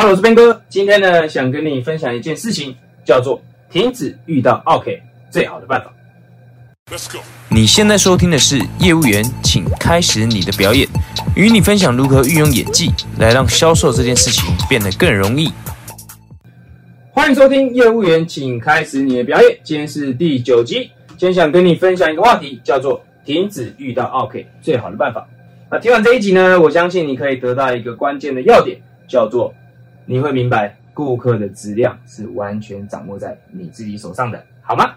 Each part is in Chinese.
Hello，我是边哥。今天呢，想跟你分享一件事情，叫做停止遇到 OK 最好的办法。你现在收听的是业务员，请开始你的表演，与你分享如何运用演技来让销售这件事情变得更容易。欢迎收听业务员，请开始你的表演。今天是第九集，今天想跟你分享一个话题，叫做停止遇到 OK 最好的办法。那听完这一集呢，我相信你可以得到一个关键的要点，叫做你会明白顾客的质量是完全掌握在你自己手上的，好吗？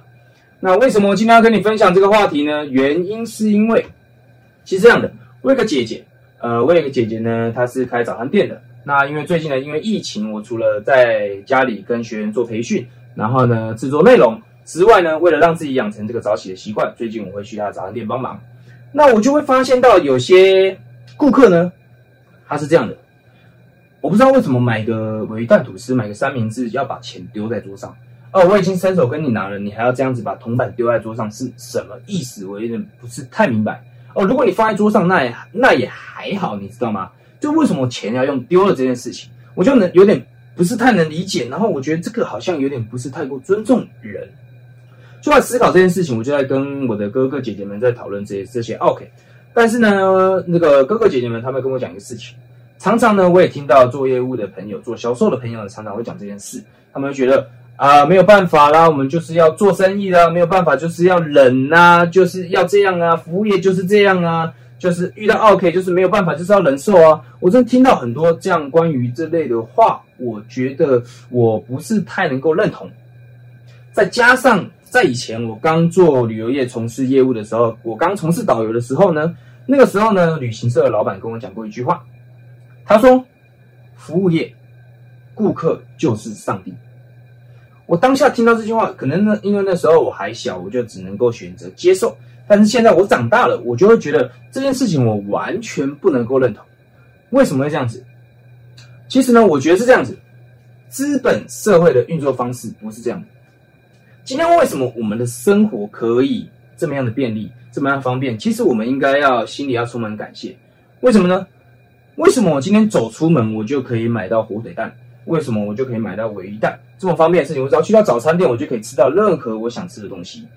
那为什么我今天要跟你分享这个话题呢？原因是因为，其实这样的，我有个姐姐，呃，我有个姐姐呢，她是开早餐店的。那因为最近呢，因为疫情，我除了在家里跟学员做培训，然后呢制作内容之外呢，为了让自己养成这个早起的习惯，最近我会去她早餐店帮忙。那我就会发现到有些顾客呢，他是这样的，我不知道为什么买个鲔鱼蛋吐司，买个三明治要把钱丢在桌上。哦，我已经伸手跟你拿了，你还要这样子把铜板丢在桌上，是什么意思？我有点不是太明白。哦，如果你放在桌上，那也那也还好，你知道吗？就为什么钱要用丢了这件事情，我就能有点不是太能理解。然后我觉得这个好像有点不是太过尊重人，就在思考这件事情，我就在跟我的哥哥姐姐们在讨论这些这些 OK。但是呢，那个哥哥姐姐们他们跟我讲一个事情，常常呢我也听到做业务的朋友、做销售的朋友常常会讲这件事，他们会觉得。啊，没有办法啦，我们就是要做生意啦，没有办法，就是要忍呐，就是要这样啊，服务业就是这样啊，就是遇到 OK 就是没有办法，就是要忍受啊。我真的听到很多这样关于这类的话，我觉得我不是太能够认同。再加上在以前我刚做旅游业从事业务的时候，我刚从事导游的时候呢，那个时候呢，旅行社的老板跟我讲过一句话，他说：“服务业，顾客就是上帝。”我当下听到这句话，可能呢，因为那时候我还小，我就只能够选择接受。但是现在我长大了，我就会觉得这件事情我完全不能够认同。为什么会这样子？其实呢，我觉得是这样子，资本社会的运作方式不是这样。今天为什么我们的生活可以这么样的便利，这么样方便？其实我们应该要心里要充满感谢。为什么呢？为什么我今天走出门，我就可以买到火腿蛋？为什么我就可以买到尾鱼蛋这么方便的事情？我只要去到早餐店，我就可以吃到任何我想吃的东西。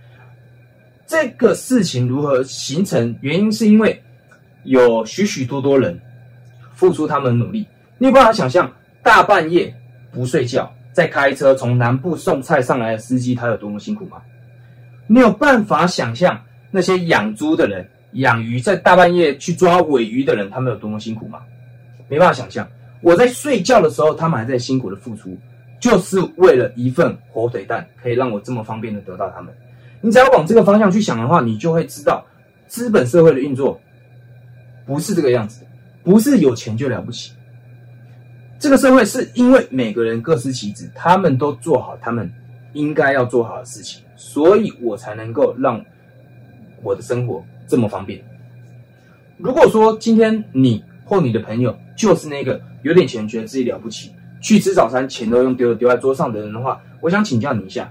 这个事情如何形成？原因是因为有许许多多人付出他们的努力。你有办法想象大半夜不睡觉在开车从南部送菜上来的司机他有多么辛苦吗？你有办法想象那些养猪的人、养鱼在大半夜去抓尾鱼的人他们有多么辛苦吗？没办法想象。我在睡觉的时候，他们还在辛苦的付出，就是为了一份火腿蛋，可以让我这么方便的得到他们。你只要往这个方向去想的话，你就会知道，资本社会的运作不是这个样子的，不是有钱就了不起。这个社会是因为每个人各司其职，他们都做好他们应该要做好的事情，所以我才能够让我的生活这么方便。如果说今天你或你的朋友就是那个。有点钱，觉得自己了不起，去吃早餐钱都用丢丢在桌上的人的话，我想请教你一下：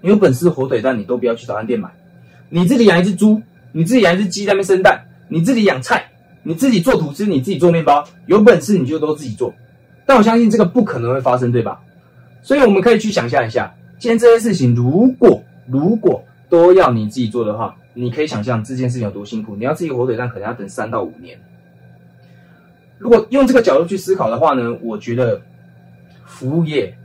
你有本事火腿蛋，你都不要去早餐店买。你自己养一只猪，你自己养一只鸡在那边生蛋，你自己养菜，你自己做吐司，你自己做面包，有本事你就都自己做。但我相信这个不可能会发生，对吧？所以我们可以去想象一下，今天这些事情如果如果都要你自己做的话，你可以想象这件事情有多辛苦。你要自己火腿蛋，可能要等三到五年。如果用这个角度去思考的话呢，我觉得服务业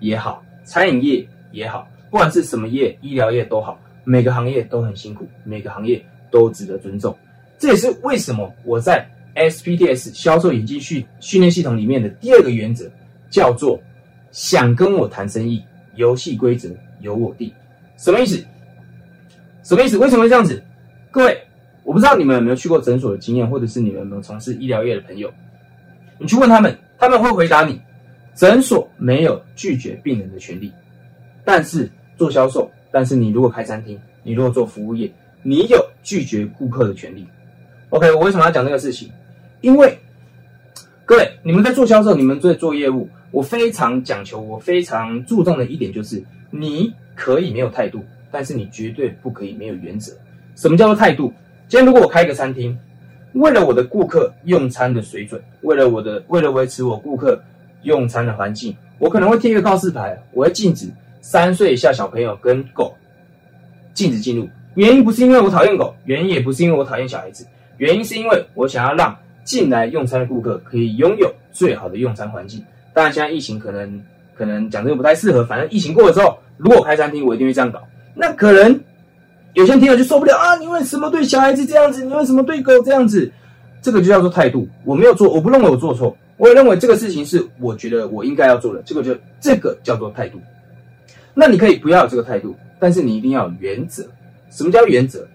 也好，餐饮业也好，不管是什么业，医疗业都好，每个行业都很辛苦，每个行业都值得尊重。这也是为什么我在 SPTS 销售引进训训练系统里面的第二个原则叫做“想跟我谈生意，游戏规则由我定”。什么意思？什么意思？为什么会这样子？各位。我不知道你们有没有去过诊所的经验，或者是你们有没有从事医疗业的朋友，你去问他们，他们会回答你：诊所没有拒绝病人的权利，但是做销售，但是你如果开餐厅，你如果做服务业，你有拒绝顾客的权利。OK，我为什么要讲这个事情？因为各位，你们在做销售，你们在做业务，我非常讲求，我非常注重的一点就是，你可以没有态度，但是你绝对不可以没有原则。什么叫做态度？今天如果我开一个餐厅，为了我的顾客用餐的水准，为了我的为了维持我顾客用餐的环境，我可能会贴一个告示牌，我会禁止三岁以下小朋友跟狗禁止进入。原因不是因为我讨厌狗，原因也不是因为我讨厌小孩子，原因是因为我想要让进来用餐的顾客可以拥有最好的用餐环境。当然，现在疫情可能可能讲这个不太适合，反正疫情过了之后，如果开餐厅，我一定会这样搞。那可能有些听友就受不了啊！你为什么对小孩子这样子？你为什么对狗这样子？这个就叫做态度。我没有做，我不认为我做错，我也认为这个事情是我觉得我应该要做的。这个就这个叫做态度。那你可以不要有这个态度，但是你一定要有原则。什么叫原则？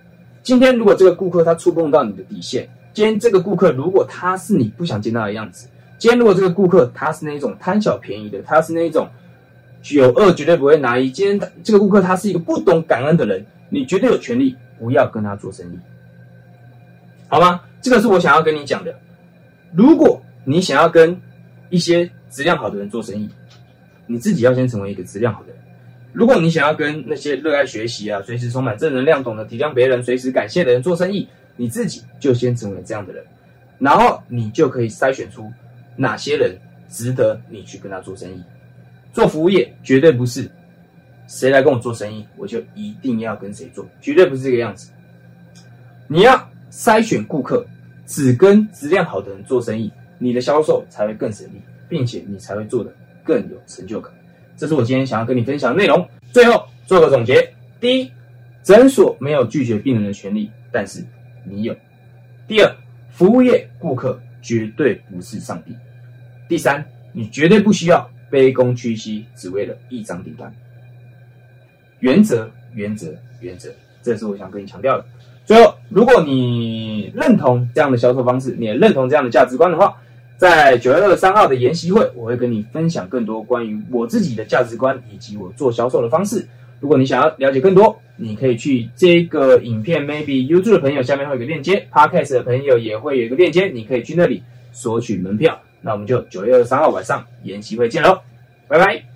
今天如果这个顾客他触碰到你的底线，今天这个顾客如果他是你不想见到的样子，今天如果这个顾客他是那种贪小便宜的，他是那种有恶绝对不会拿一，今天这个顾客他是一个不懂感恩的人，你绝对有权利不要跟他做生意，好吗？这个是我想要跟你讲的。如果你想要跟一些质量好的人做生意，你自己要先成为一个质量好的人。如果你想要跟那些热爱学习啊、随时充满正能量、懂得体谅别人、随时感谢的人做生意，你自己就先成为这样的人，然后你就可以筛选出哪些人值得你去跟他做生意。做服务业绝对不是谁来跟我做生意，我就一定要跟谁做，绝对不是这个样子。你要筛选顾客，只跟质量好的人做生意，你的销售才会更省力，并且你才会做得更有成就感。这是我今天想要跟你分享的内容。最后做个总结：第一，诊所没有拒绝病人的权利，但是你有；第二，服务业顾客绝对不是上帝；第三，你绝对不需要卑躬屈膝，只为了一张订单。原则，原则，原则，这是我想跟你强调的。最后，如果你认同这样的销售方式，你也认同这样的价值观的话，在九月二十三号的研习会，我会跟你分享更多关于我自己的价值观以及我做销售的方式。如果你想要了解更多，你可以去这个影片，maybe YouTube 的朋友下面会有个链接，Podcast 的朋友也会有一个链接，你可以去那里索取门票。那我们就九月二十三号晚上研习会见喽，拜拜。